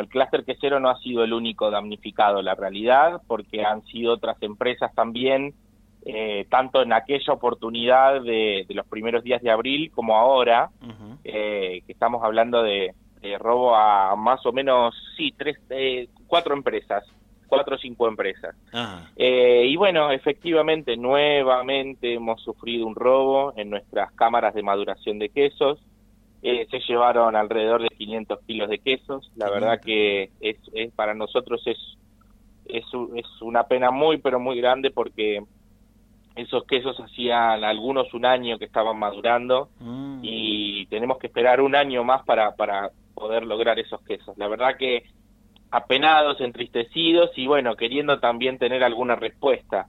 El clúster quesero no ha sido el único damnificado, la realidad, porque han sido otras empresas también, eh, tanto en aquella oportunidad de, los primeros días de abril como ahora, eh, que estamos hablando de, robo a más o menos, sí, tres, eh, cuatro empresas, cuatro o cinco empresas. y bueno, efectivamente, nuevamente hemos sufrido un robo en nuestras cámaras de maduración de quesos. Eh, se llevaron alrededor de 500 kilos de quesos. La verdad que es, para nosotros es, es, es, una pena muy, pero muy grande porque esos quesos hacían algunos un año que estaban madurando mm. y tenemos que esperar un año más para, para poder lograr esos quesos. La verdad que apenados, entristecidos y bueno, queriendo también tener alguna respuesta